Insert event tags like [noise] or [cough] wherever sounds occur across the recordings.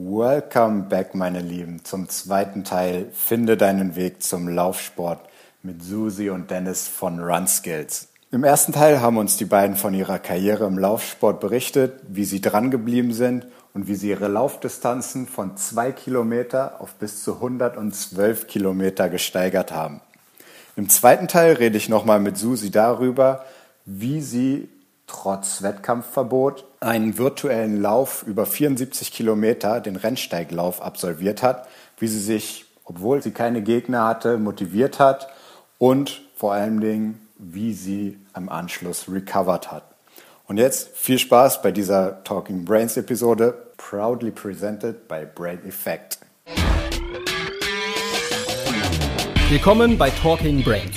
Welcome back, meine Lieben, zum zweiten Teil Finde deinen Weg zum Laufsport mit Susi und Dennis von Run Skills. Im ersten Teil haben uns die beiden von ihrer Karriere im Laufsport berichtet, wie sie dran geblieben sind und wie sie ihre Laufdistanzen von zwei Kilometer auf bis zu 112 Kilometer gesteigert haben. Im zweiten Teil rede ich nochmal mit Susi darüber, wie sie trotz Wettkampfverbot einen virtuellen Lauf über 74 Kilometer, den Rennsteiglauf, absolviert hat, wie sie sich, obwohl sie keine Gegner hatte, motiviert hat und vor allen Dingen, wie sie am Anschluss recovered hat. Und jetzt viel Spaß bei dieser Talking Brains Episode, proudly presented by Brain Effect. Willkommen bei Talking Brains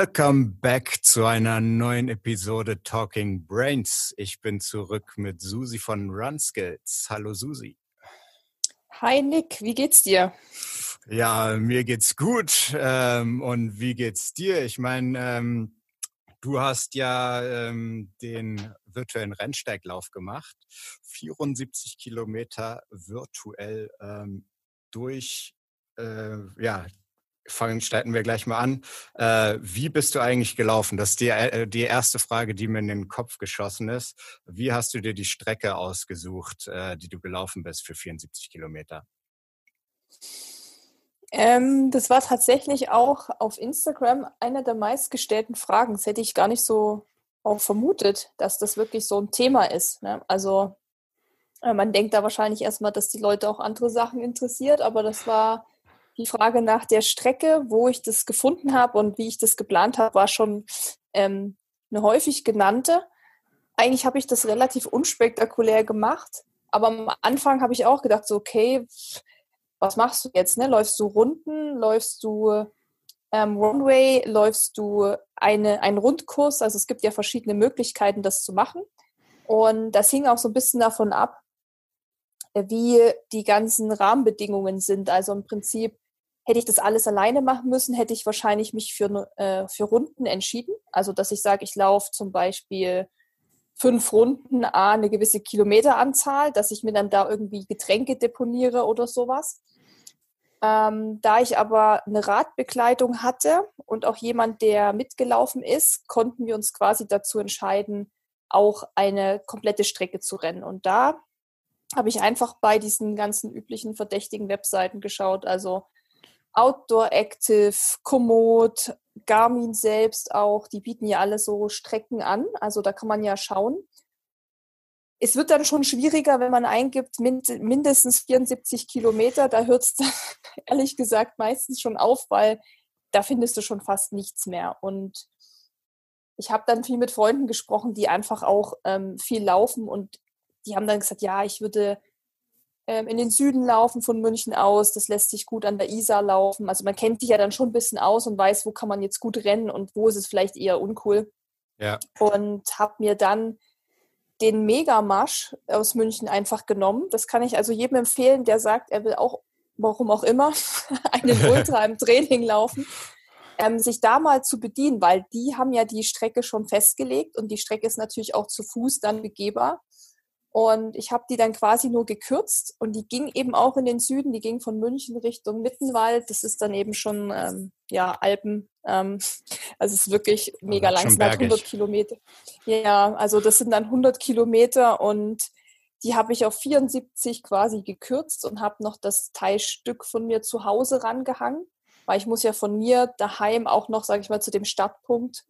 Welcome back zu einer neuen Episode Talking Brains. Ich bin zurück mit Susi von Runskills. Hallo Susi. Hi Nick, wie geht's dir? Ja, mir geht's gut. Ähm, und wie geht's dir? Ich meine, ähm, du hast ja ähm, den virtuellen Rennsteiglauf gemacht. 74 Kilometer virtuell durch äh, ja, fangen, starten wir gleich mal an. Äh, wie bist du eigentlich gelaufen? Das ist die, äh, die erste Frage, die mir in den Kopf geschossen ist. Wie hast du dir die Strecke ausgesucht, äh, die du gelaufen bist für 74 Kilometer? Ähm, das war tatsächlich auch auf Instagram eine der meistgestellten Fragen. Das hätte ich gar nicht so auch vermutet, dass das wirklich so ein Thema ist. Ne? Also äh, man denkt da wahrscheinlich erstmal, dass die Leute auch andere Sachen interessiert, aber das war die Frage nach der Strecke, wo ich das gefunden habe und wie ich das geplant habe, war schon ähm, eine häufig genannte. Eigentlich habe ich das relativ unspektakulär gemacht, aber am Anfang habe ich auch gedacht, so, okay, was machst du jetzt? Ne? Läufst du Runden? Läufst du ähm, Runway? Läufst du eine, einen Rundkurs? Also es gibt ja verschiedene Möglichkeiten, das zu machen. Und das hing auch so ein bisschen davon ab, wie die ganzen Rahmenbedingungen sind. Also im Prinzip Hätte ich das alles alleine machen müssen, hätte ich wahrscheinlich mich für, äh, für Runden entschieden. Also, dass ich sage, ich laufe zum Beispiel fünf Runden, A, eine gewisse Kilometeranzahl, dass ich mir dann da irgendwie Getränke deponiere oder sowas. Ähm, da ich aber eine Radbegleitung hatte und auch jemand, der mitgelaufen ist, konnten wir uns quasi dazu entscheiden, auch eine komplette Strecke zu rennen. Und da habe ich einfach bei diesen ganzen üblichen verdächtigen Webseiten geschaut, also Outdoor Active, Komoot, Garmin selbst auch, die bieten ja alle so Strecken an. Also da kann man ja schauen. Es wird dann schon schwieriger, wenn man eingibt, mindestens 74 Kilometer. Da hört es [laughs] ehrlich gesagt meistens schon auf, weil da findest du schon fast nichts mehr. Und ich habe dann viel mit Freunden gesprochen, die einfach auch ähm, viel laufen und die haben dann gesagt, ja, ich würde in den Süden laufen von München aus. Das lässt sich gut an der Isar laufen. Also man kennt sich ja dann schon ein bisschen aus und weiß, wo kann man jetzt gut rennen und wo ist es vielleicht eher uncool. Ja. Und habe mir dann den Megamarsch aus München einfach genommen. Das kann ich also jedem empfehlen, der sagt, er will auch, warum auch immer, [laughs] einen [laughs] Ultra im Training laufen, ähm, sich da mal zu bedienen, weil die haben ja die Strecke schon festgelegt und die Strecke ist natürlich auch zu Fuß dann begehbar. Und ich habe die dann quasi nur gekürzt und die ging eben auch in den Süden, die ging von München Richtung Mittenwald. Das ist dann eben schon, ähm, ja, Alpen. Ähm, [laughs] also es ist wirklich mega lang, es sind halt 100 Kilometer. Ja, also das sind dann 100 Kilometer und die habe ich auf 74 quasi gekürzt und habe noch das Teilstück von mir zu Hause rangehangen, weil ich muss ja von mir daheim auch noch, sage ich mal, zu dem Startpunkt.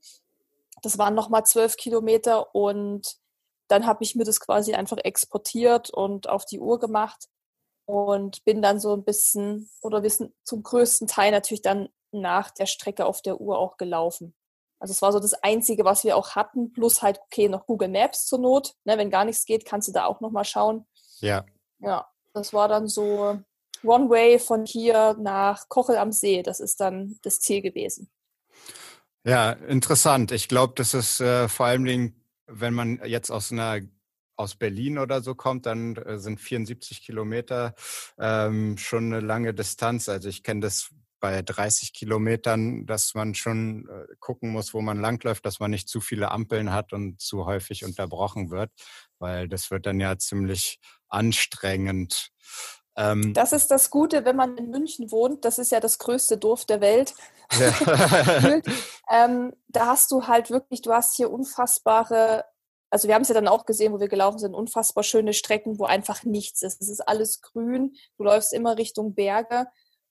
Das waren nochmal 12 Kilometer und dann habe ich mir das quasi einfach exportiert und auf die Uhr gemacht und bin dann so ein bisschen oder wir sind zum größten Teil natürlich dann nach der Strecke auf der Uhr auch gelaufen. Also es war so das Einzige, was wir auch hatten, plus halt, okay, noch Google Maps zur Not. Ne, wenn gar nichts geht, kannst du da auch nochmal schauen. Ja. Ja, das war dann so One Way von hier nach Kochel am See. Das ist dann das Ziel gewesen. Ja, interessant. Ich glaube, das ist äh, vor allen Dingen, wenn man jetzt aus einer aus Berlin oder so kommt, dann äh, sind 74 Kilometer ähm, schon eine lange Distanz. Also ich kenne das bei 30 Kilometern, dass man schon äh, gucken muss, wo man langläuft, dass man nicht zu viele Ampeln hat und zu häufig unterbrochen wird, weil das wird dann ja ziemlich anstrengend. Ähm, das ist das Gute, wenn man in München wohnt. Das ist ja das größte Dorf der Welt. Ja. [laughs] ähm, da hast du halt wirklich, du hast hier unfassbare, also wir haben es ja dann auch gesehen, wo wir gelaufen sind, unfassbar schöne Strecken, wo einfach nichts ist. Es ist alles grün. Du läufst immer Richtung Berge.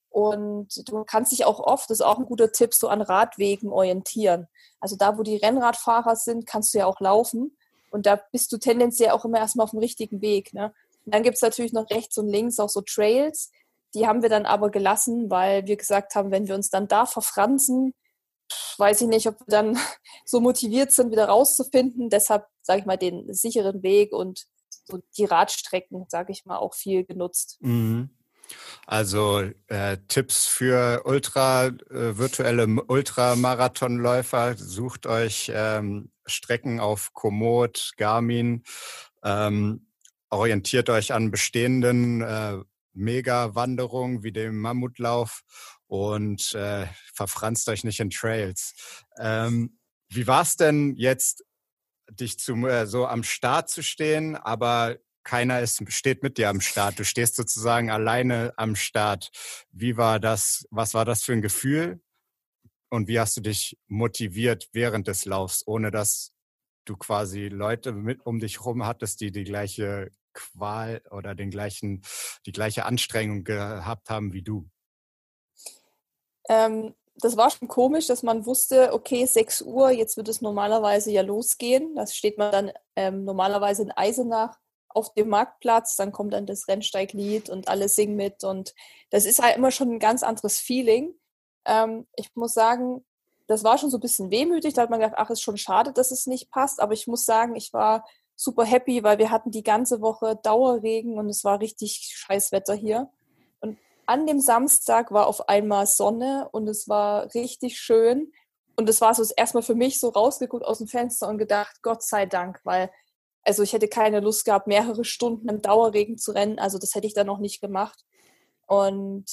Und du kannst dich auch oft, das ist auch ein guter Tipp, so an Radwegen orientieren. Also da, wo die Rennradfahrer sind, kannst du ja auch laufen. Und da bist du tendenziell auch immer erstmal auf dem richtigen Weg. Ne? Dann gibt es natürlich noch rechts und links auch so Trails. Die haben wir dann aber gelassen, weil wir gesagt haben, wenn wir uns dann da verfransen, weiß ich nicht, ob wir dann [laughs] so motiviert sind, wieder rauszufinden. Deshalb, sage ich mal, den sicheren Weg und so die Radstrecken, sage ich mal, auch viel genutzt. Mhm. Also äh, Tipps für ultra äh, virtuelle Ultramarathonläufer: Sucht euch ähm, Strecken auf Komoot, Garmin, ähm, orientiert euch an bestehenden äh, Mega-Wanderungen wie dem Mammutlauf und äh, verfranst euch nicht in Trails. Ähm, wie war es denn jetzt, dich zum, äh, so am Start zu stehen, aber keiner ist, steht mit dir am Start. Du stehst sozusagen alleine am Start. Wie war das? Was war das für ein Gefühl? Und wie hast du dich motiviert während des Laufs, ohne dass du quasi Leute mit um dich rum hattest, die die gleiche Qual oder den gleichen, die gleiche Anstrengung gehabt haben wie du? Ähm, das war schon komisch, dass man wusste, okay, 6 Uhr, jetzt wird es normalerweise ja losgehen. Das steht man dann ähm, normalerweise in Eisenach auf dem Marktplatz, dann kommt dann das Rennsteiglied und alle singen mit und das ist halt immer schon ein ganz anderes Feeling. Ähm, ich muss sagen, das war schon so ein bisschen wehmütig, da hat man gedacht, ach, ist schon schade, dass es nicht passt, aber ich muss sagen, ich war super happy, weil wir hatten die ganze Woche Dauerregen und es war richtig scheiß Wetter hier. Und an dem Samstag war auf einmal Sonne und es war richtig schön. Und es war so erstmal für mich so rausgeguckt aus dem Fenster und gedacht, Gott sei Dank, weil also ich hätte keine Lust gehabt, mehrere Stunden im Dauerregen zu rennen. Also das hätte ich dann noch nicht gemacht. Und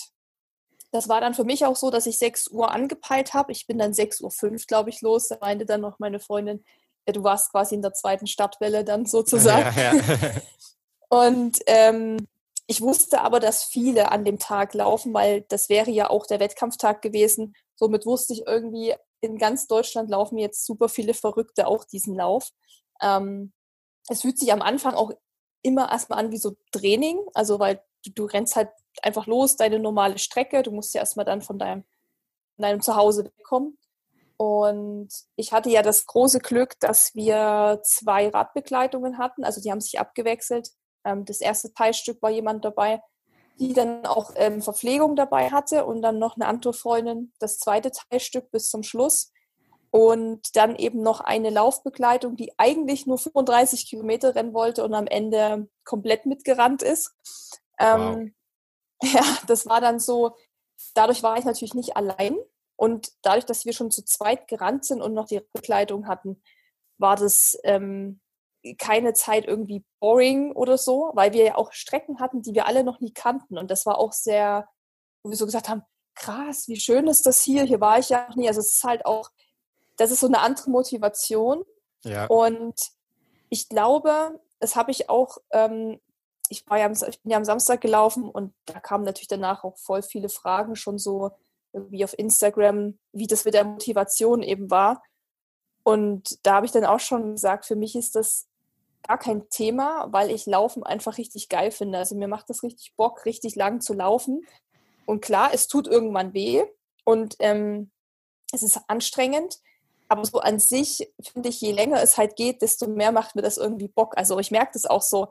das war dann für mich auch so, dass ich 6 Uhr angepeilt habe. Ich bin dann 6.05 Uhr, glaube ich, los. Da meinte dann noch meine Freundin, du warst quasi in der zweiten Stadtwelle dann [laughs] sozusagen. Ja, ja. [laughs] Und ähm, ich wusste aber, dass viele an dem Tag laufen, weil das wäre ja auch der Wettkampftag gewesen. Somit wusste ich irgendwie, in ganz Deutschland laufen jetzt super viele Verrückte auch diesen Lauf. Ähm, es fühlt sich am Anfang auch immer erstmal an wie so Training, also weil du, du rennst halt einfach los, deine normale Strecke, du musst ja erstmal dann von deinem, von deinem Zuhause wegkommen. Und ich hatte ja das große Glück, dass wir zwei Radbegleitungen hatten, also die haben sich abgewechselt. Ähm, das erste Teilstück war jemand dabei, die dann auch ähm, Verpflegung dabei hatte und dann noch eine andere Freundin das zweite Teilstück bis zum Schluss und dann eben noch eine Laufbegleitung, die eigentlich nur 35 Kilometer rennen wollte und am Ende komplett mitgerannt ist. Ähm, wow. [laughs] Ja, das war dann so, dadurch war ich natürlich nicht allein und dadurch, dass wir schon zu zweit gerannt sind und noch die Begleitung hatten, war das ähm, keine Zeit irgendwie boring oder so, weil wir ja auch Strecken hatten, die wir alle noch nie kannten und das war auch sehr, wo wir so gesagt haben, krass, wie schön ist das hier, hier war ich ja noch nie. Also es ist halt auch das ist so eine andere Motivation. Ja. Und ich glaube, das habe ich auch, ähm, ich, war ja am, ich bin ja am Samstag gelaufen und da kamen natürlich danach auch voll viele Fragen schon so irgendwie auf Instagram, wie das mit der Motivation eben war. Und da habe ich dann auch schon gesagt, für mich ist das gar kein Thema, weil ich Laufen einfach richtig geil finde. Also mir macht das richtig Bock, richtig lang zu laufen. Und klar, es tut irgendwann weh und ähm, es ist anstrengend. Aber so an sich finde ich, je länger es halt geht, desto mehr macht mir das irgendwie Bock. Also ich merke das auch so.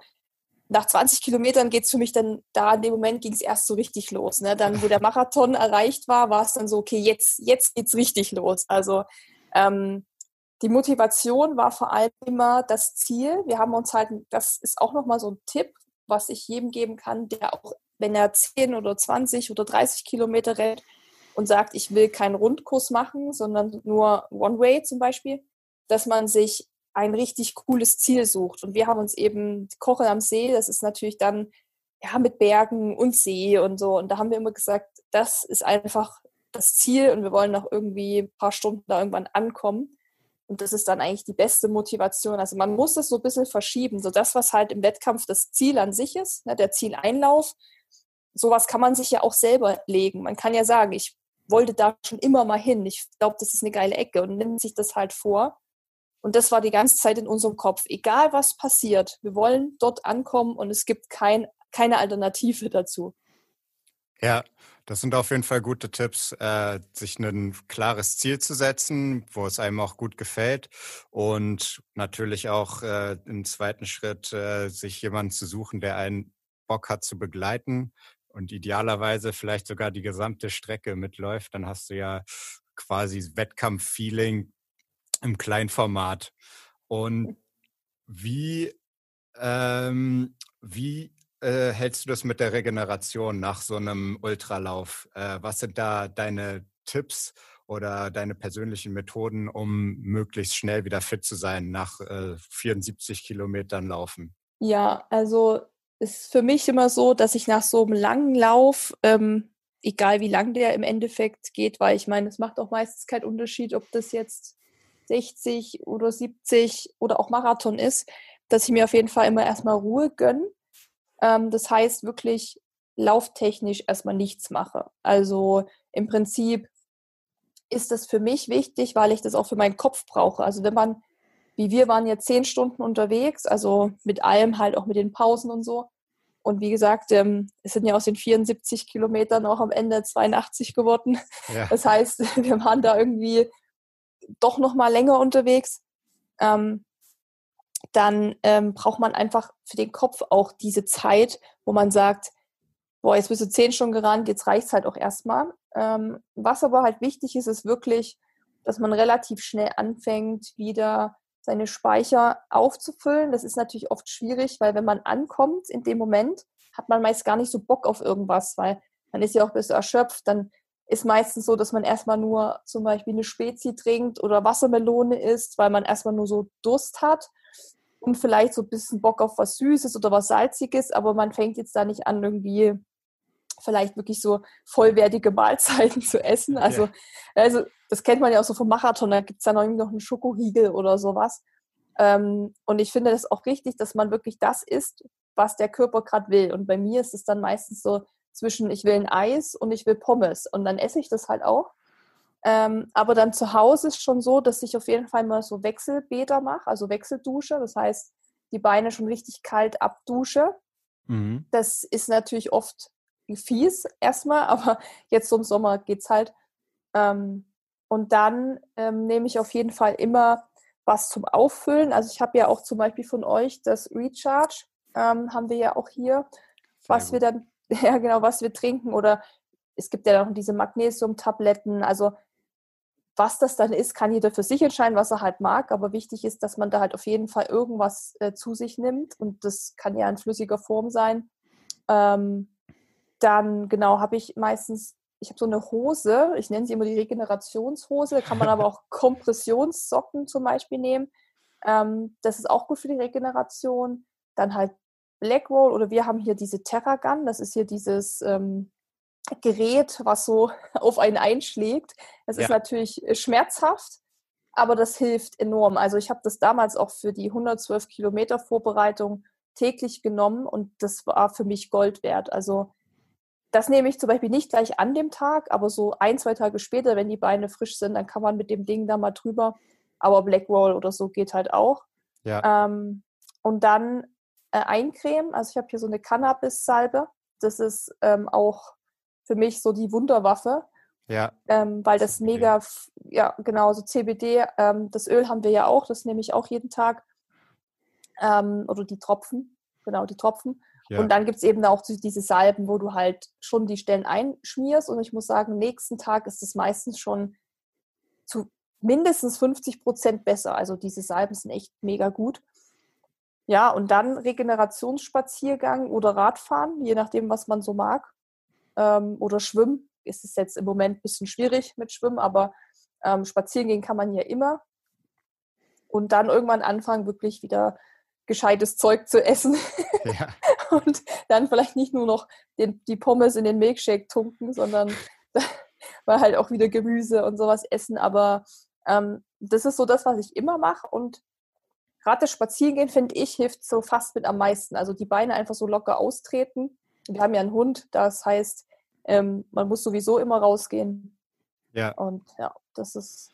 Nach 20 Kilometern geht es für mich dann, da in dem Moment ging es erst so richtig los. Ne? Dann, wo der Marathon [laughs] erreicht war, war es dann so, okay, jetzt, jetzt es richtig los. Also ähm, die Motivation war vor allem immer das Ziel. Wir haben uns halt, das ist auch nochmal so ein Tipp, was ich jedem geben kann, der auch wenn er 10 oder 20 oder 30 Kilometer rennt und sagt, ich will keinen Rundkurs machen, sondern nur One-Way zum Beispiel, dass man sich ein richtig cooles Ziel sucht. Und wir haben uns eben Kochen am See, das ist natürlich dann ja mit Bergen und See und so. Und da haben wir immer gesagt, das ist einfach das Ziel und wir wollen noch irgendwie ein paar Stunden da irgendwann ankommen. Und das ist dann eigentlich die beste Motivation. Also man muss es so ein bisschen verschieben. So das, was halt im Wettkampf das Ziel an sich ist, ne, der Zieleinlauf, sowas kann man sich ja auch selber legen. Man kann ja sagen, ich wollte da schon immer mal hin. Ich glaube, das ist eine geile Ecke und nimmt sich das halt vor. Und das war die ganze Zeit in unserem Kopf. Egal was passiert, wir wollen dort ankommen und es gibt kein, keine Alternative dazu. Ja, das sind auf jeden Fall gute Tipps, äh, sich ein klares Ziel zu setzen, wo es einem auch gut gefällt und natürlich auch äh, im zweiten Schritt äh, sich jemanden zu suchen, der einen Bock hat zu begleiten und idealerweise vielleicht sogar die gesamte Strecke mitläuft. Dann hast du ja quasi Wettkampf-Feeling im Kleinformat. Und wie, ähm, wie äh, hältst du das mit der Regeneration nach so einem Ultralauf? Äh, was sind da deine Tipps oder deine persönlichen Methoden, um möglichst schnell wieder fit zu sein nach äh, 74 Kilometern Laufen? Ja, also ist für mich immer so, dass ich nach so einem langen Lauf, ähm, egal wie lang der im Endeffekt geht, weil ich meine, es macht auch meistens keinen Unterschied, ob das jetzt 60 oder 70 oder auch Marathon ist, dass ich mir auf jeden Fall immer erstmal Ruhe gönne ähm, das heißt wirklich lauftechnisch erstmal nichts mache. Also im Prinzip ist das für mich wichtig, weil ich das auch für meinen Kopf brauche. Also wenn man, wie wir waren jetzt zehn Stunden unterwegs, also mit allem halt auch mit den Pausen und so. Und wie gesagt, ähm, es sind ja aus den 74 Kilometern auch am Ende 82 geworden. Ja. Das heißt, [laughs] wir waren da irgendwie doch noch mal länger unterwegs. Ähm, dann ähm, braucht man einfach für den Kopf auch diese Zeit, wo man sagt, boah, jetzt bist du zehn Stunden gerannt, jetzt reicht es halt auch erstmal. Ähm, was aber halt wichtig ist, ist wirklich, dass man relativ schnell anfängt, wieder seine Speicher aufzufüllen. Das ist natürlich oft schwierig, weil wenn man ankommt in dem Moment, hat man meist gar nicht so Bock auf irgendwas, weil man ist ja auch ein bisschen erschöpft. Dann ist meistens so, dass man erstmal nur zum Beispiel eine Spezi trinkt oder Wassermelone isst, weil man erstmal nur so Durst hat und vielleicht so ein bisschen Bock auf was Süßes oder was Salziges, aber man fängt jetzt da nicht an, irgendwie vielleicht wirklich so vollwertige [laughs] Mahlzeiten zu essen. Also, ja. also das kennt man ja auch so vom Marathon, da gibt es dann irgendwie noch einen Schokoriegel oder sowas. Ähm, und ich finde das auch richtig, dass man wirklich das isst, was der Körper gerade will. Und bei mir ist es dann meistens so zwischen, ich will ein Eis und ich will Pommes. Und dann esse ich das halt auch. Ähm, aber dann zu Hause ist schon so, dass ich auf jeden Fall mal so Wechselbäder mache, also Wechseldusche. Das heißt, die Beine schon richtig kalt abdusche. Mhm. Das ist natürlich oft fies erstmal, [laughs] aber jetzt so im Sommer geht es halt. Ähm, und dann ähm, nehme ich auf jeden Fall immer was zum Auffüllen. Also ich habe ja auch zum Beispiel von euch das Recharge, ähm, haben wir ja auch hier, was wir dann, [laughs] ja genau, was wir trinken oder es gibt ja noch diese Magnesium-Tabletten. Also was das dann ist, kann jeder für sich entscheiden, was er halt mag. Aber wichtig ist, dass man da halt auf jeden Fall irgendwas äh, zu sich nimmt. Und das kann ja in flüssiger Form sein. Ähm, dann, genau, habe ich meistens, ich habe so eine Hose, ich nenne sie immer die Regenerationshose. Da kann man aber auch [laughs] Kompressionssocken zum Beispiel nehmen. Ähm, das ist auch gut für die Regeneration. Dann halt Blackroll oder wir haben hier diese Terragun. Das ist hier dieses ähm, Gerät, was so [laughs] auf einen einschlägt. Es ja. ist natürlich äh, schmerzhaft, aber das hilft enorm. Also ich habe das damals auch für die 112 Kilometer Vorbereitung täglich genommen und das war für mich Gold wert. Also das nehme ich zum Beispiel nicht gleich an dem Tag, aber so ein, zwei Tage später, wenn die Beine frisch sind, dann kann man mit dem Ding da mal drüber. Aber Blackroll oder so geht halt auch. Ja. Ähm, und dann äh, eincremen. Also ich habe hier so eine Cannabis-Salbe. Das ist ähm, auch für mich so die Wunderwaffe. Ja. Ähm, weil das mega, ja, genau, so CBD, ähm, das Öl haben wir ja auch, das nehme ich auch jeden Tag. Ähm, oder die Tropfen, genau, die Tropfen. Ja. Und dann gibt es eben auch diese Salben, wo du halt schon die Stellen einschmierst. Und ich muss sagen, nächsten Tag ist es meistens schon zu mindestens 50 Prozent besser. Also diese Salben sind echt mega gut. Ja, und dann Regenerationsspaziergang oder Radfahren, je nachdem, was man so mag. Ähm, oder Schwimmen. Es ist jetzt im Moment ein bisschen schwierig mit Schwimmen, aber ähm, spazieren gehen kann man ja immer. Und dann irgendwann anfangen, wirklich wieder gescheites Zeug zu essen. Ja. [laughs] und dann vielleicht nicht nur noch den, die Pommes in den Milkshake tunken, sondern [laughs] mal halt auch wieder Gemüse und sowas essen. Aber ähm, das ist so das, was ich immer mache. Und gerade das Spazierengehen, finde ich, hilft so fast mit am meisten. Also die Beine einfach so locker austreten. Wir haben ja einen Hund, das heißt, ähm, man muss sowieso immer rausgehen. Ja. Und ja, das ist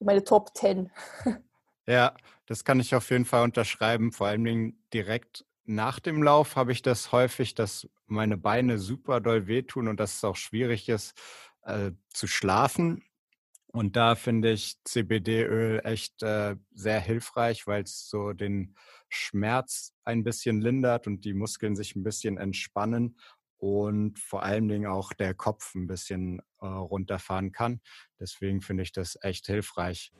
meine Top 10. [laughs] Ja, das kann ich auf jeden Fall unterschreiben. Vor allen Dingen direkt nach dem Lauf habe ich das häufig, dass meine Beine super doll wehtun und dass es auch schwierig ist äh, zu schlafen. Und da finde ich CBD-Öl echt äh, sehr hilfreich, weil es so den Schmerz ein bisschen lindert und die Muskeln sich ein bisschen entspannen und vor allen Dingen auch der Kopf ein bisschen äh, runterfahren kann. Deswegen finde ich das echt hilfreich.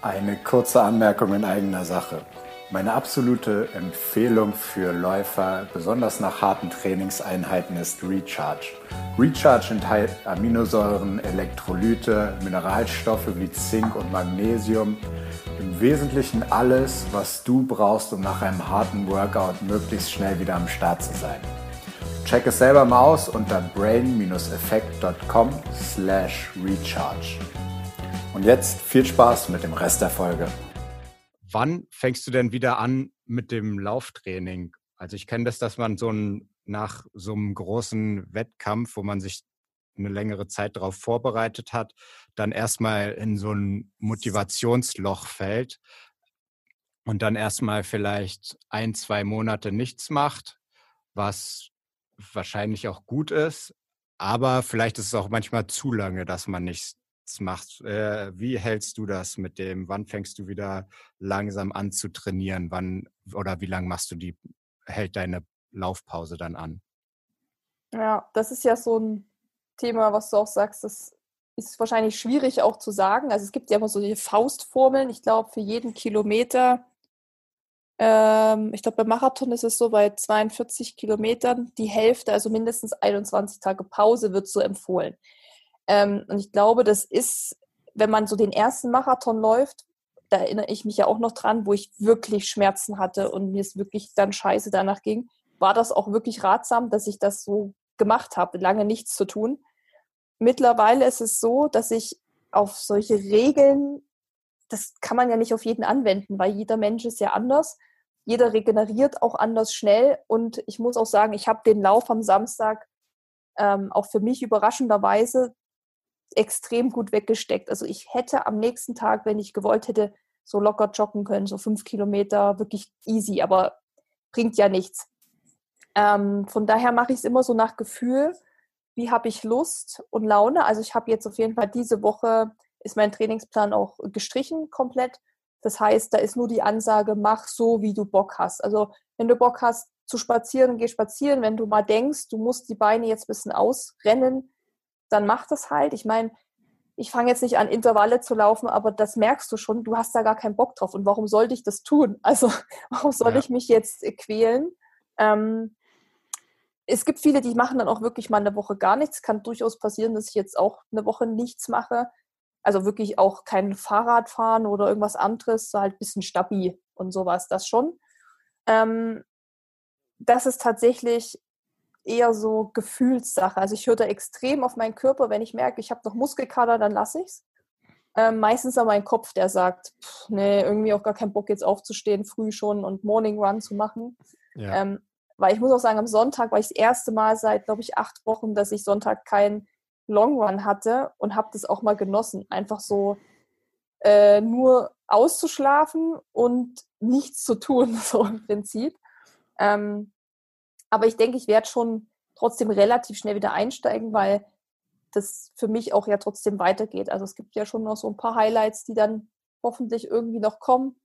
Eine kurze Anmerkung in eigener Sache. Meine absolute Empfehlung für Läufer, besonders nach harten Trainingseinheiten, ist Recharge. Recharge enthält Aminosäuren, Elektrolyte, Mineralstoffe wie Zink und Magnesium. Im Wesentlichen alles, was du brauchst, um nach einem harten Workout möglichst schnell wieder am Start zu sein. Check es selber mal aus unter brain-effekt.com slash recharge. Und jetzt viel Spaß mit dem Rest der Folge. Wann fängst du denn wieder an mit dem Lauftraining? Also ich kenne das, dass man so ein, nach so einem großen Wettkampf, wo man sich eine längere Zeit darauf vorbereitet hat, dann erstmal in so ein Motivationsloch fällt und dann erstmal vielleicht ein, zwei Monate nichts macht, was wahrscheinlich auch gut ist, aber vielleicht ist es auch manchmal zu lange, dass man nichts macht. Äh, wie hältst du das mit dem? Wann fängst du wieder langsam an zu trainieren? Wann oder wie lange machst du die, hält deine Laufpause dann an? Ja, das ist ja so ein Thema, was du auch sagst, das ist wahrscheinlich schwierig auch zu sagen. Also es gibt ja immer so die Faustformeln. Ich glaube, für jeden Kilometer ähm, ich glaube, beim Marathon ist es so, bei 42 Kilometern die Hälfte, also mindestens 21 Tage Pause, wird so empfohlen. Ähm, und ich glaube, das ist, wenn man so den ersten Marathon läuft, da erinnere ich mich ja auch noch dran, wo ich wirklich Schmerzen hatte und mir es wirklich dann scheiße danach ging, war das auch wirklich ratsam, dass ich das so gemacht habe, lange nichts zu tun. Mittlerweile ist es so, dass ich auf solche Regeln, das kann man ja nicht auf jeden anwenden, weil jeder Mensch ist ja anders jeder regeneriert auch anders schnell. Und ich muss auch sagen, ich habe den Lauf am Samstag ähm, auch für mich überraschenderweise extrem gut weggesteckt. Also ich hätte am nächsten Tag, wenn ich gewollt hätte, so locker joggen können, so fünf Kilometer, wirklich easy, aber bringt ja nichts. Ähm, von daher mache ich es immer so nach Gefühl, wie habe ich Lust und Laune. Also ich habe jetzt auf jeden Fall diese Woche, ist mein Trainingsplan auch gestrichen komplett das heißt, da ist nur die Ansage, mach so, wie du Bock hast. Also wenn du Bock hast zu spazieren, geh spazieren. Wenn du mal denkst, du musst die Beine jetzt ein bisschen ausrennen, dann mach das halt. Ich meine, ich fange jetzt nicht an, Intervalle zu laufen, aber das merkst du schon, du hast da gar keinen Bock drauf. Und warum sollte ich das tun? [laughs] Also warum soll ja. ich mich jetzt äh, quälen? Ähm, es gibt viele, die machen dann auch wirklich mal eine Woche gar nichts. Kann durchaus passieren, dass ich jetzt auch eine Woche nichts mache. Also wirklich auch kein Fahrrad fahren oder irgendwas anderes, so halt ein bisschen stabi und sowas, das schon. Ähm, das ist tatsächlich eher so Gefühlssache. Also ich höre da extrem auf meinen Körper, wenn ich merke, ich habe noch Muskelkater, dann lasse ich es. Ähm, meistens aber mein Kopf, der sagt, pff, nee, irgendwie auch gar keinen Bock jetzt aufzustehen, früh schon und Morning Run zu machen. Ja. Ähm, weil ich muss auch sagen, am Sonntag war ich das erste Mal seit, glaube ich, acht Wochen, dass ich Sonntag kein Long Run hatte und habe das auch mal genossen. Einfach so äh, nur auszuschlafen und nichts zu tun, [laughs] so im Prinzip. Ähm, aber ich denke, ich werde schon trotzdem relativ schnell wieder einsteigen, weil das für mich auch ja trotzdem weitergeht. Also es gibt ja schon noch so ein paar Highlights, die dann hoffentlich irgendwie noch kommen.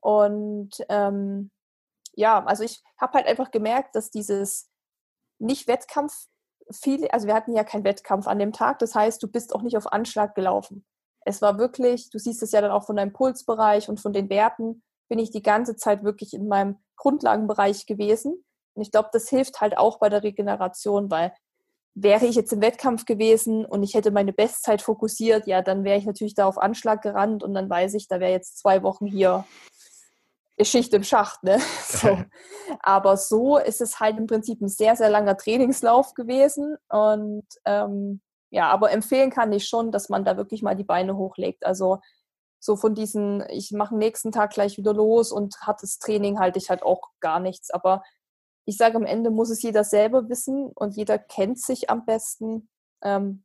Und ähm, ja, also ich habe halt einfach gemerkt, dass dieses Nicht-Wettkampf viele, also wir hatten ja keinen Wettkampf an dem Tag, das heißt, du bist auch nicht auf Anschlag gelaufen. Es war wirklich, du siehst es ja dann auch von deinem Pulsbereich und von den Werten, bin ich die ganze Zeit wirklich in meinem Grundlagenbereich gewesen. Und ich glaube, das hilft halt auch bei der Regeneration, weil wäre ich jetzt im Wettkampf gewesen und ich hätte meine Bestzeit fokussiert, ja, dann wäre ich natürlich da auf Anschlag gerannt und dann weiß ich, da wäre jetzt zwei Wochen hier Schicht im Schacht. Ne? [laughs] [laughs] So. Aber so ist es halt im Prinzip ein sehr, sehr langer Trainingslauf gewesen. Und ähm, ja, aber empfehlen kann ich schon, dass man da wirklich mal die Beine hochlegt. Also so von diesen, ich mache nächsten Tag gleich wieder los und hartes Training halte ich halt auch gar nichts. Aber ich sage, am Ende muss es jeder selber wissen und jeder kennt sich am besten. Ähm,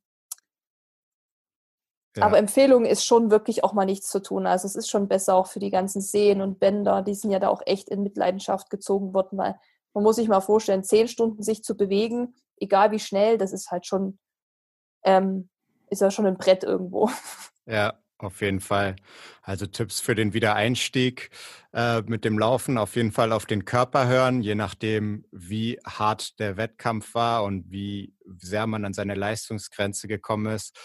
ja. Aber Empfehlung ist schon wirklich auch mal nichts zu tun. Also es ist schon besser auch für die ganzen Seen und Bänder, die sind ja da auch echt in Mitleidenschaft gezogen worden, weil man muss sich mal vorstellen, zehn Stunden sich zu bewegen, egal wie schnell, das ist halt schon, ähm, ist ja schon ein Brett irgendwo. [laughs] Ja, auf jeden Fall. Also Tipps für den Wiedereinstieg äh, mit dem Laufen, auf jeden Fall auf den Körper hören, je nachdem, wie hart der Wettkampf war und wie sehr man an seine Leistungsgrenze gekommen ist.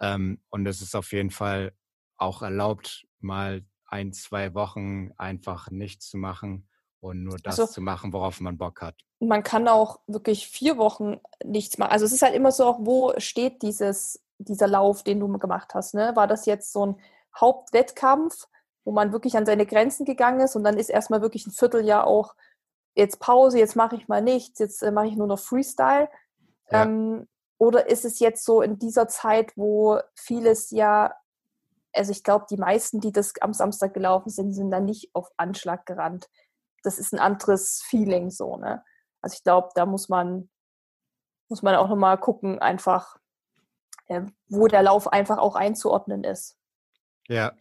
Ähm, und es ist auf jeden Fall auch erlaubt, mal ein, zwei Wochen einfach nichts zu machen und nur das also, zu machen, worauf man Bock hat. Man kann auch wirklich vier Wochen nichts machen. Also es ist halt immer so, wo steht dieses dieser Lauf, den du gemacht hast? Ne? War das jetzt so ein Hauptwettkampf, wo man wirklich an seine Grenzen gegangen ist und dann ist erstmal wirklich ein Vierteljahr auch jetzt Pause, jetzt mache ich mal nichts, jetzt äh, mache ich nur noch Freestyle. Ja. Ähm, oder ist es jetzt so in dieser Zeit, wo vieles ja, also ich glaube, die meisten, die das am Samstag gelaufen sind, sind dann nicht auf Anschlag gerannt. Das ist ein anderes Feeling so, ne? Also ich glaube, da muss man, muss man auch nochmal gucken, einfach, äh, wo der Lauf einfach auch einzuordnen ist. Ja,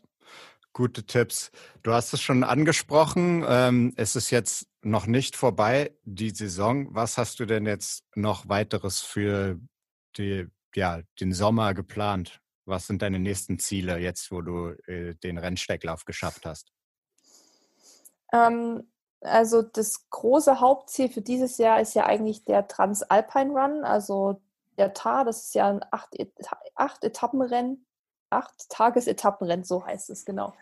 gute Tipps. Du hast es schon angesprochen. Ähm, es ist jetzt noch nicht vorbei, die Saison. Was hast du denn jetzt noch weiteres für die, ja, den Sommer geplant? Was sind deine nächsten Ziele jetzt, wo du äh, den Rennsteiglauf geschafft hast? Ähm, also das große Hauptziel für dieses Jahr ist ja eigentlich der Transalpine Run, also der TAR, das ist ja ein acht, acht Etappenrennen, acht Tagesetappenrennen, so heißt es genau.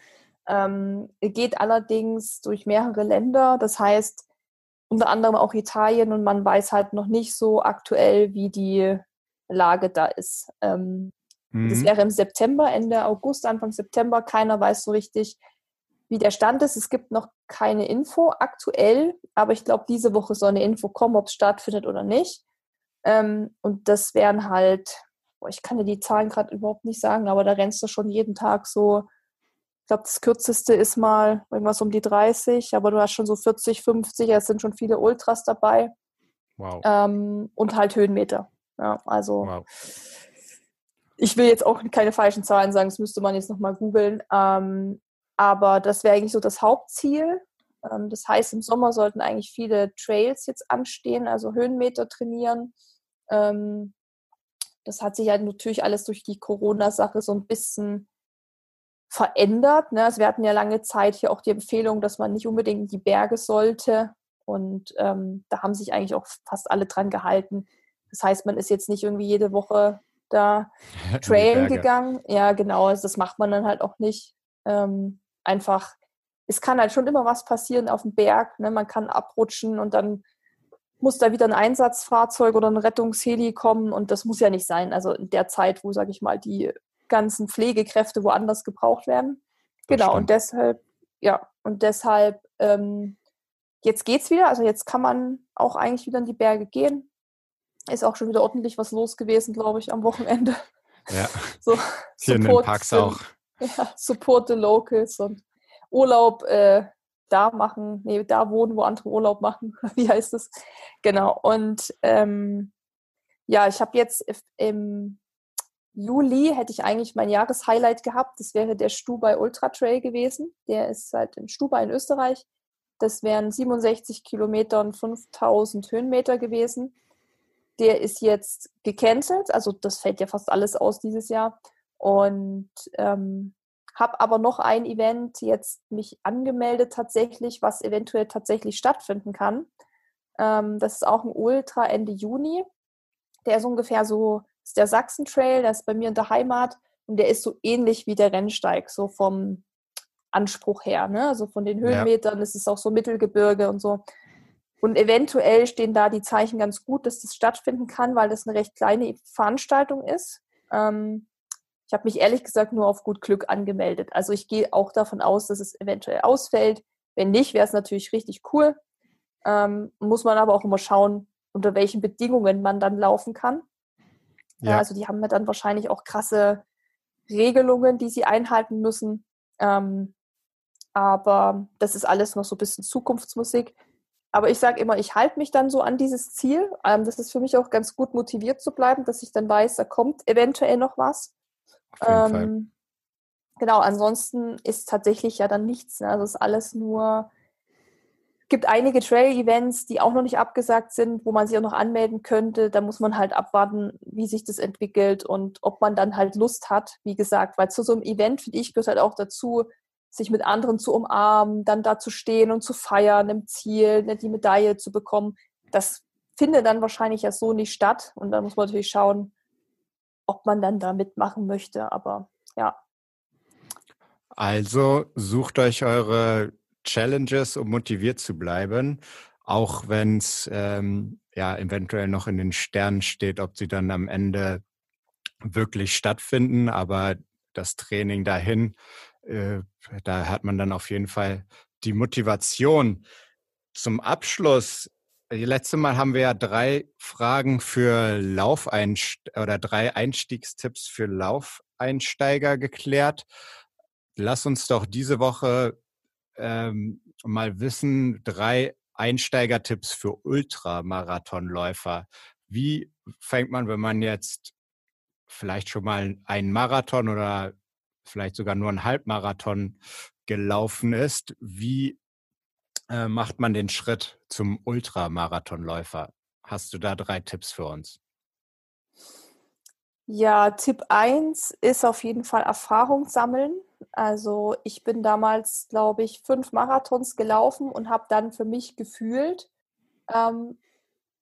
Ähm, geht allerdings durch mehrere Länder, das heißt unter anderem auch Italien und man weiß halt noch nicht so aktuell, wie die Lage da ist. Ähm, mhm. Das wäre im September, Ende August, Anfang September. Keiner weiß so richtig, wie der Stand ist. Es gibt noch keine Info aktuell, aber ich glaube, diese Woche soll eine Info kommen, ob es stattfindet oder nicht. Ähm, und das wären halt, boah, ich kann dir die Zahlen gerade überhaupt nicht sagen, aber da rennst du schon jeden Tag so, ich glaube, das kürzeste ist mal irgendwas um die 30, aber du hast schon so 40, 50, es sind schon viele Ultras dabei. Wow. Ähm, und halt Höhenmeter. Ja, also wow. ich will jetzt auch keine falschen Zahlen sagen, das müsste man jetzt nochmal googeln. Ähm, aber das wäre eigentlich so das Hauptziel. Ähm, das heißt, im Sommer sollten eigentlich viele Trails jetzt anstehen, also Höhenmeter trainieren. Ähm, das hat sich halt natürlich alles durch die Corona-Sache so ein bisschen verändert. Ne? Also wir hatten ja lange Zeit hier auch die Empfehlung, dass man nicht unbedingt in die Berge sollte. Und ähm, da haben sich eigentlich auch fast alle dran gehalten. Das heißt, man ist jetzt nicht irgendwie jede Woche da [laughs] trailen gegangen. Ja, genau, also das macht man dann halt auch nicht. Ähm, einfach, es kann halt schon immer was passieren auf dem Berg. Ne? Man kann abrutschen und dann muss da wieder ein Einsatzfahrzeug oder ein Rettungsheli kommen und das muss ja nicht sein. Also in der Zeit, wo, sage ich mal, die ganzen Pflegekräfte woanders gebraucht werden. Das genau, stimmt. und deshalb, ja, und deshalb, ähm, jetzt geht's wieder. Also jetzt kann man auch eigentlich wieder in die Berge gehen. Ist auch schon wieder ordentlich was los gewesen, glaube ich, am Wochenende. Ja. [laughs] So, Hier in den Parks auch. [laughs] Ja, support the locals und Urlaub äh, da machen, nee, da wohnen, wo andere Urlaub machen. [laughs] Wie heißt es? Genau. Und ähm, ja, ich habe jetzt im Juli hätte ich eigentlich mein Jahreshighlight gehabt. Das wäre der Stubai Ultra Trail gewesen. Der ist halt in Stubai in Österreich. Das wären 67 Kilometer und 5000 Höhenmeter gewesen der ist jetzt gecancelt, also das fällt ja fast alles aus dieses Jahr. Und ähm, habe aber noch ein Event jetzt mich angemeldet tatsächlich, was eventuell tatsächlich stattfinden kann. Ähm, das ist auch ein Ultra Ende Juni. Der ist ungefähr so, ist der Sachsen Trail, der ist bei mir in der Heimat und der ist so ähnlich wie der Rennsteig, so vom, Anspruch her. Ne? Also von den Höhenmetern ja. ist es auch so Mittelgebirge und so. Und eventuell stehen da die Zeichen ganz gut, dass das stattfinden kann, weil das eine recht kleine Veranstaltung ist. Ähm, ich habe mich ehrlich gesagt nur auf gut Glück angemeldet. Also ich gehe auch davon aus, dass es eventuell ausfällt. Wenn nicht, wäre es natürlich richtig cool. Ähm, muss man aber auch immer schauen, unter welchen Bedingungen man dann laufen kann. Ja. Also die haben ja dann wahrscheinlich auch krasse Regelungen, die sie einhalten müssen. Ähm, aber das ist alles noch so ein bisschen Zukunftsmusik. Aber ich sage immer, ich halte mich dann so an dieses Ziel. Ähm, das ist für mich auch ganz gut motiviert zu bleiben, dass ich dann weiß, da kommt eventuell noch was. Ähm, genau, ansonsten ist tatsächlich ja dann nichts. Ne? Also es ist alles nur gibt einige Trail-Events, die auch noch nicht abgesagt sind, wo man sich auch noch anmelden könnte. Da muss man halt abwarten, wie sich das entwickelt und ob man dann halt Lust hat, wie gesagt, weil zu so einem Event, finde ich, gehört halt auch dazu, sich mit anderen zu umarmen, dann da zu stehen und zu feiern im Ziel, ne, die Medaille zu bekommen. Das findet dann wahrscheinlich ja so nicht statt. Und da muss man natürlich schauen, ob man dann da mitmachen möchte. Aber ja. Also sucht euch eure Challenges, um motiviert zu bleiben, auch wenn es ähm, ja eventuell noch in den Sternen steht, ob sie dann am Ende wirklich stattfinden. Aber das Training dahin, äh, da hat man dann auf jeden Fall die Motivation. Zum Abschluss Letztes Mal haben wir ja drei Fragen für Laufeinst oder drei Einstiegstipps für Laufeinsteiger geklärt. Lass uns doch diese Woche ähm, mal wissen, drei Einsteigertipps für Ultramarathonläufer. Wie fängt man, wenn man jetzt vielleicht schon mal einen Marathon oder vielleicht sogar nur einen Halbmarathon gelaufen ist, wie äh, macht man den Schritt zum Ultramarathonläufer? Hast du da drei Tipps für uns? Ja, Tipp 1 ist auf jeden Fall Erfahrung sammeln. Also ich bin damals, glaube ich, fünf Marathons gelaufen und habe dann für mich gefühlt, ähm,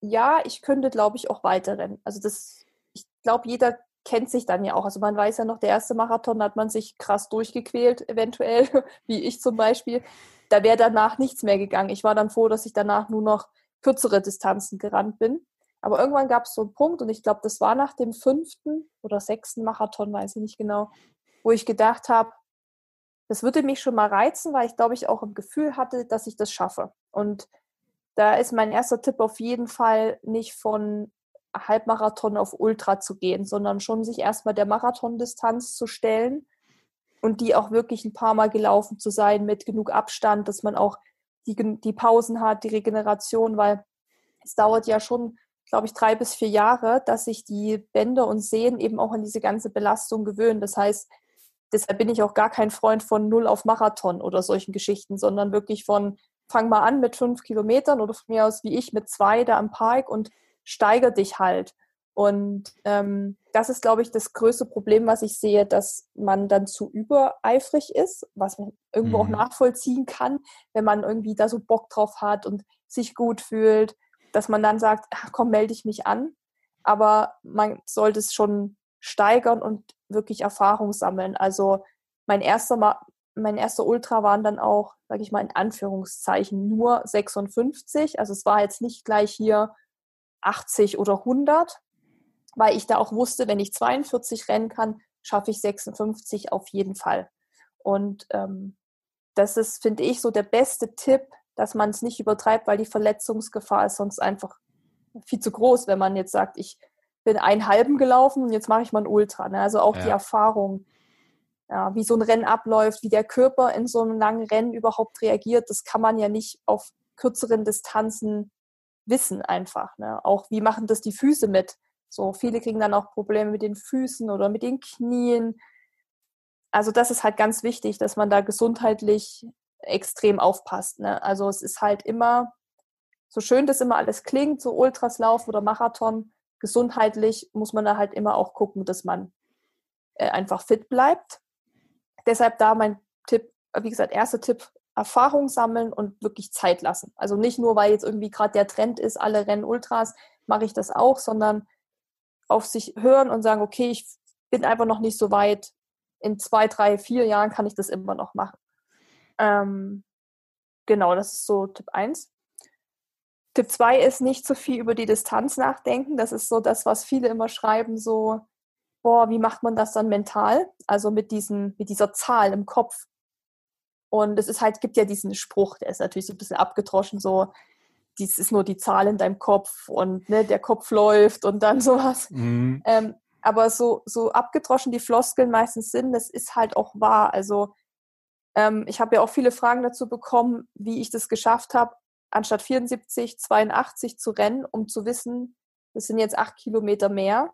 ja, ich könnte, glaube ich, auch weiterrennen. Also das, ich glaube, jeder kennt sich dann ja auch. Also man weiß ja noch, der erste Marathon hat man sich krass durchgequält, eventuell, [laughs] wie ich zum Beispiel. Da wäre danach nichts mehr gegangen. Ich war dann froh, dass ich danach nur noch kürzere Distanzen gerannt bin. Aber irgendwann gab es so einen Punkt, und ich glaube, das war nach dem fünften oder sechsten Marathon, weiß ich nicht genau, wo ich gedacht habe, das würde mich schon mal reizen, weil ich glaube, ich auch im Gefühl hatte, dass ich das schaffe. Und da ist mein erster Tipp auf jeden Fall nicht von Halbmarathon auf Ultra zu gehen, sondern schon sich erstmal der Marathondistanz zu stellen und die auch wirklich ein paar Mal gelaufen zu sein mit genug Abstand, dass man auch die, die Pausen hat, die Regeneration, weil es dauert ja schon glaube ich, drei bis vier Jahre, dass sich die Bänder und Sehnen eben auch an diese ganze Belastung gewöhnen. Das heißt, deshalb bin ich auch gar kein Freund von Null auf Marathon oder solchen Geschichten, sondern wirklich von fang mal an mit fünf Kilometern oder von mir aus wie ich mit zwei da am Park und steiger dich halt. Und ähm, das ist, glaube ich, das größte Problem, was ich sehe, dass man dann zu übereifrig ist, was man irgendwo mhm. auch nachvollziehen kann, wenn man irgendwie da so Bock drauf hat und sich gut fühlt dass man dann sagt, ach, komm, melde ich mich an. Aber man sollte es schon steigern und wirklich Erfahrung sammeln. Also mein erster, mein erster Ultra waren dann auch, sage ich mal in Anführungszeichen, nur 56. Also es war jetzt nicht gleich hier 80 oder 100, weil ich da auch wusste, wenn ich 42 rennen kann, schaffe ich 56 auf jeden Fall. Und ähm, das ist, finde ich, so der beste Tipp, dass man es nicht übertreibt, weil die Verletzungsgefahr ist sonst einfach viel zu groß, wenn man jetzt sagt, ich bin einen halben gelaufen und jetzt mache ich mal ein Ultra. Ne? Also auch ja. die Erfahrung, ja, wie so ein Rennen abläuft, wie der Körper in so einem langen Rennen überhaupt reagiert, das kann man ja nicht auf kürzeren Distanzen wissen einfach. Ne? Auch wie machen das die Füße mit? So viele kriegen dann auch Probleme mit den Füßen oder mit den Knien. Also das ist halt ganz wichtig, dass man da gesundheitlich extrem aufpasst. Ne? Also es ist halt immer, so schön das immer alles klingt, so Ultraslauf oder Marathon, gesundheitlich muss man da halt immer auch gucken, dass man äh, einfach fit bleibt. Deshalb da mein Tipp, wie gesagt, erster Tipp, Erfahrung sammeln und wirklich Zeit lassen. Also nicht nur, weil jetzt irgendwie gerade der Trend ist, alle rennen Ultras, mache ich das auch, sondern auf sich hören und sagen, okay, ich bin einfach noch nicht so weit. In zwei, drei, vier Jahren kann ich das immer noch machen. Ähm, genau, das ist so Tipp 1. Tipp 2 ist nicht zu viel über die Distanz nachdenken. Das ist so das, was viele immer schreiben, so, boah, wie macht man das dann mental? Also mit, diesen, mit dieser Zahl im Kopf. Und es ist halt, gibt ja diesen Spruch, der ist natürlich so ein bisschen abgetroschen, so, dies ist nur die Zahl in deinem Kopf und ne, der Kopf läuft und dann [laughs] sowas. Mhm. Ähm, aber so, so abgedroschen die Floskeln meistens sind, das ist halt auch wahr. Also ähm, ich habe ja auch viele Fragen dazu bekommen, wie ich das geschafft habe, anstatt 74, 82 zu rennen, um zu wissen, das sind jetzt acht Kilometer mehr,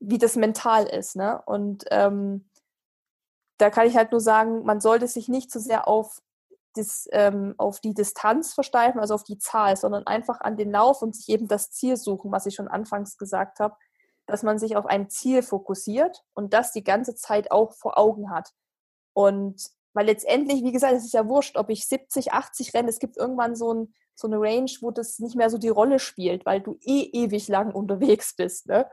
wie das mental ist. Ne? Und ähm, da kann ich halt nur sagen, man sollte sich nicht zu so sehr auf, das, ähm, auf die Distanz versteifen, also auf die Zahl, sondern einfach an den Lauf und sich eben das Ziel suchen, was ich schon anfangs gesagt habe, dass man sich auf ein Ziel fokussiert und das die ganze Zeit auch vor Augen hat. Und weil letztendlich, wie gesagt, es ist ja wurscht, ob ich 70, 80 renne, es gibt irgendwann so, ein, so eine Range, wo das nicht mehr so die Rolle spielt, weil du eh ewig lang unterwegs bist. Ne?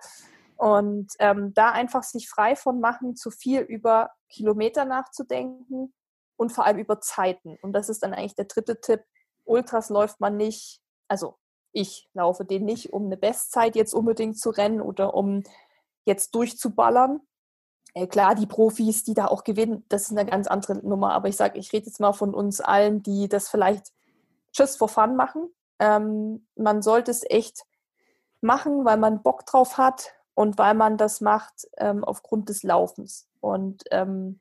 Und ähm, da einfach sich frei von machen, zu viel über Kilometer nachzudenken und vor allem über Zeiten. Und das ist dann eigentlich der dritte Tipp. Ultras läuft man nicht, also ich laufe den nicht, um eine Bestzeit jetzt unbedingt zu rennen oder um jetzt durchzuballern, äh, klar, die Profis, die da auch gewinnen, das ist eine ganz andere Nummer. Aber ich sage, ich rede jetzt mal von uns allen, die das vielleicht just for fun machen. Ähm, man sollte es echt machen, weil man Bock drauf hat und weil man das macht ähm, aufgrund des Laufens. Und ähm,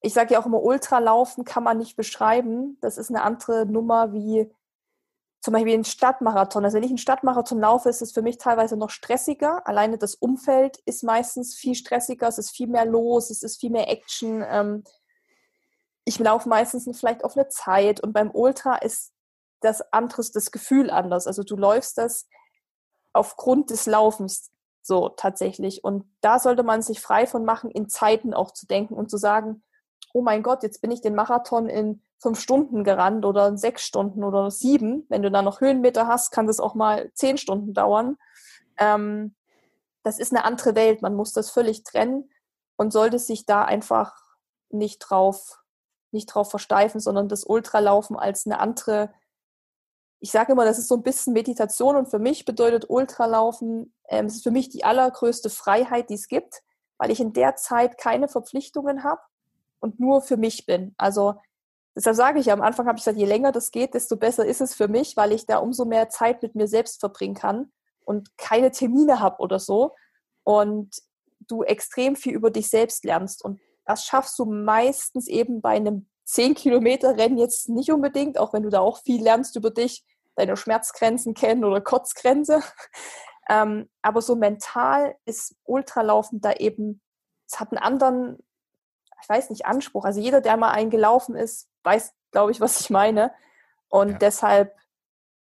ich sage ja auch immer, Ultralaufen kann man nicht beschreiben. Das ist eine andere Nummer wie zum Beispiel ein Stadtmarathon. Also wenn ich einen Stadtmarathon laufe, ist es für mich teilweise noch stressiger. Alleine das Umfeld ist meistens viel stressiger, es ist viel mehr los, es ist viel mehr Action. Ähm, ich laufe meistens vielleicht auf eine Zeit und beim Ultra ist das anderes, das Gefühl anders. Also du läufst das aufgrund des Laufens so tatsächlich. Und da sollte man sich frei von machen, in Zeiten auch zu denken und zu sagen, oh mein Gott, jetzt bin ich den Marathon in fünf Stunden gerannt oder sechs Stunden oder sieben. Wenn du dann noch Höhenmeter hast, kann das auch mal zehn Stunden dauern. Ähm, das ist eine andere Welt. Man muss das völlig trennen und sollte sich da einfach nicht drauf, nicht drauf versteifen, sondern das Ultralaufen als eine andere. Ich sage immer, das ist so ein bisschen Meditation und für mich bedeutet Ultralaufen, ähm, es ist für mich die allergrößte Freiheit, die es gibt, weil ich in der Zeit keine Verpflichtungen habe und nur für mich bin. Also Deshalb sage ich am Anfang habe ich gesagt, je länger das geht, desto besser ist es für mich, weil ich da umso mehr Zeit mit mir selbst verbringen kann und keine Termine habe oder so. Und du extrem viel über dich selbst lernst. Und das schaffst du meistens eben bei einem 10-Kilometer-Rennen jetzt nicht unbedingt, auch wenn du da auch viel lernst über dich, deine Schmerzgrenzen kennen oder Kotzgrenze. [laughs] ähm, aber so mental ist Ultralaufen da eben, es hat einen anderen, ich weiß nicht, Anspruch. Also jeder, der mal eingelaufen ist, weiß, glaube ich, was ich meine. Und ja. deshalb,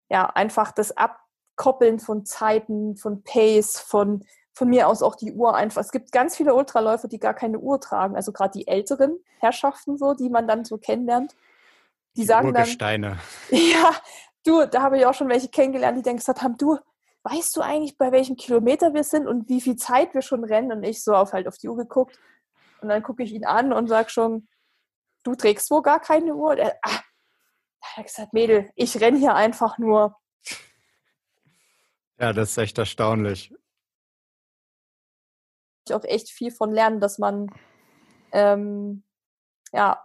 ja, einfach das Abkoppeln von Zeiten, von Pace, von, von mir aus auch die Uhr einfach. Es gibt ganz viele Ultraläufer, die gar keine Uhr tragen. Also gerade die älteren Herrschaften so, die man dann so kennenlernt. Die, die sagen Urgesteine. dann, [laughs] ja, du, da habe ich auch schon welche kennengelernt, die dann gesagt haben, du, weißt du eigentlich, bei welchem Kilometer wir sind und wie viel Zeit wir schon rennen? Und ich so auf halt auf die Uhr geguckt. Und dann gucke ich ihn an und sage schon, du trägst wohl gar keine Uhr. Er, ah, er hat gesagt, Mädel, ich renne hier einfach nur. Ja, das ist echt erstaunlich. Ich auch echt viel von lernen, dass man ähm, ja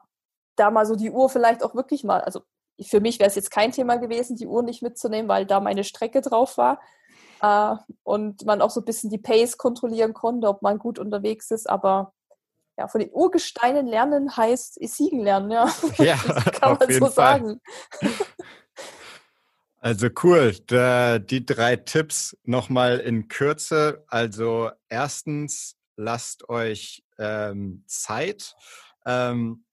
da mal so die Uhr vielleicht auch wirklich mal, also für mich wäre es jetzt kein Thema gewesen, die Uhr nicht mitzunehmen, weil da meine Strecke drauf war. Äh, und man auch so ein bisschen die Pace kontrollieren konnte, ob man gut unterwegs ist. Aber ja, von den Urgesteinen lernen heißt siegen lernen, ja. Ja, [laughs] kann man so Fall. sagen. Also cool. die drei Tipps nochmal in Kürze. Also erstens, lasst euch ähm, Zeit. Ähm,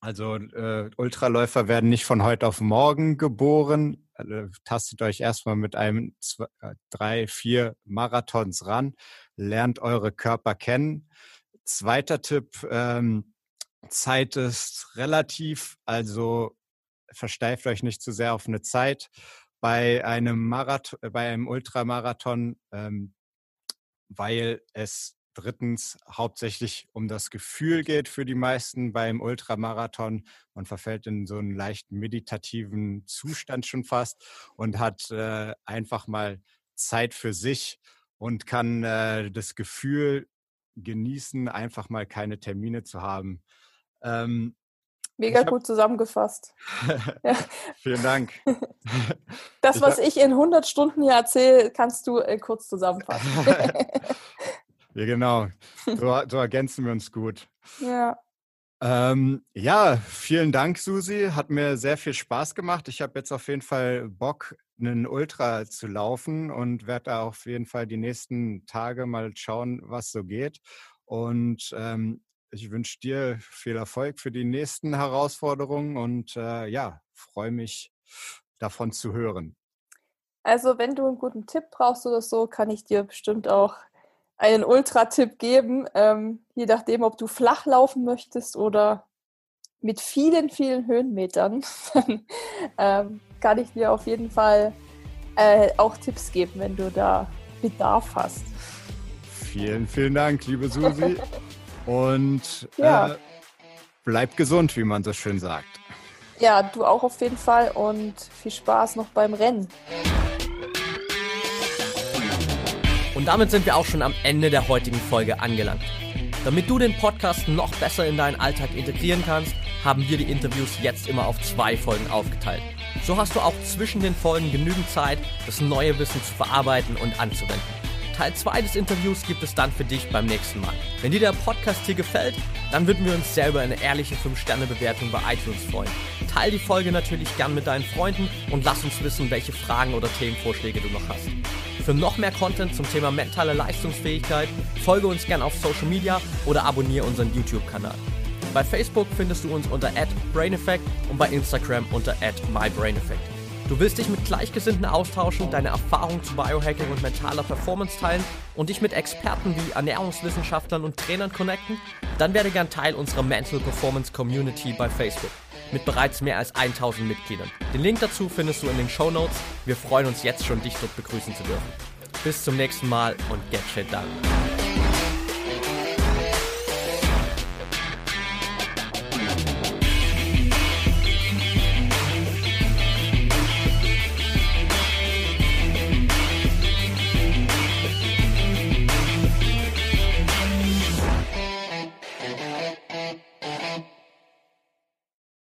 also äh, Ultraläufer werden nicht von heute auf morgen geboren. Also, tastet euch erstmal mit einem zwei, äh, drei, vier Marathons ran, lernt eure Körper kennen Zweiter Tipp, ähm, Zeit ist relativ, also versteift euch nicht zu sehr auf eine Zeit. Bei einem Marathon, bei einem Ultramarathon, ähm, weil es drittens hauptsächlich um das Gefühl geht für die meisten beim Ultramarathon. Man verfällt in so einen leicht meditativen Zustand schon fast und hat äh, einfach mal Zeit für sich und kann äh, das Gefühl genießen, einfach mal keine Termine zu haben. Ähm, Mega gut zusammengefasst. [laughs] ja. Vielen Dank. [laughs] Das, was ich in 100 Stunden hier erzähle, kannst du äh, kurz zusammenfassen. [laughs] ja, genau. So, so, ergänzen wir uns gut. Ja. Ähm, ja, vielen Dank, Susi. Hat mir sehr viel Spaß gemacht. Ich habe jetzt auf jeden Fall Bock, einen Ultra zu laufen und werde da auf jeden Fall die nächsten Tage mal schauen, was so geht. Und ähm, ich wünsche dir viel Erfolg für die nächsten Herausforderungen und äh, ja, freue mich davon zu hören. Also, wenn du einen guten Tipp brauchst oder so, kann ich dir bestimmt auch einen Ultra-Tipp geben. Ähm, je nachdem, ob du flach laufen möchtest oder mit vielen, vielen Höhenmetern, [laughs] dann ähm, kann ich dir auf jeden Fall äh, auch Tipps geben, wenn du da Bedarf hast. Vielen, vielen Dank, liebe Susi. [laughs] Und ja. äh, bleib gesund, wie man so schön sagt. Ja, du auch auf jeden Fall und viel Spaß noch beim Rennen. Und damit sind wir auch schon am Ende der heutigen Folge angelangt. Damit du den Podcast noch besser in deinen Alltag integrieren kannst, haben wir die Interviews jetzt immer auf zwei Folgen aufgeteilt. So hast du auch zwischen den Folgen genügend Zeit, das neue Wissen zu verarbeiten und anzuwenden. Teil 2 des Interviews gibt es dann für dich beim nächsten Mal. Wenn dir der Podcast hier gefällt, dann würden wir uns selber eine ehrliche 5-Sterne-Bewertung bei iTunes freuen. Teil die Folge natürlich gern mit deinen Freunden und lass uns wissen, welche Fragen oder Themenvorschläge du noch hast. Für noch mehr Content zum Thema mentale Leistungsfähigkeit folge uns gern auf Social Media oder abonniere unseren YouTube-Kanal. Bei Facebook findest du uns unter @braineffect und bei Instagram unter @mybraineffect. Du willst dich mit Gleichgesinnten austauschen, deine Erfahrungen zu Biohacking und mentaler Performance teilen und dich mit Experten wie Ernährungswissenschaftlern und Trainern connecten? Dann werde gern Teil unserer Mental Performance Community bei Facebook mit bereits mehr als 1000 Mitgliedern. Den Link dazu findest du in den Show Notes. Wir freuen uns jetzt schon, dich dort begrüßen zu dürfen. Bis zum nächsten Mal und get shit done.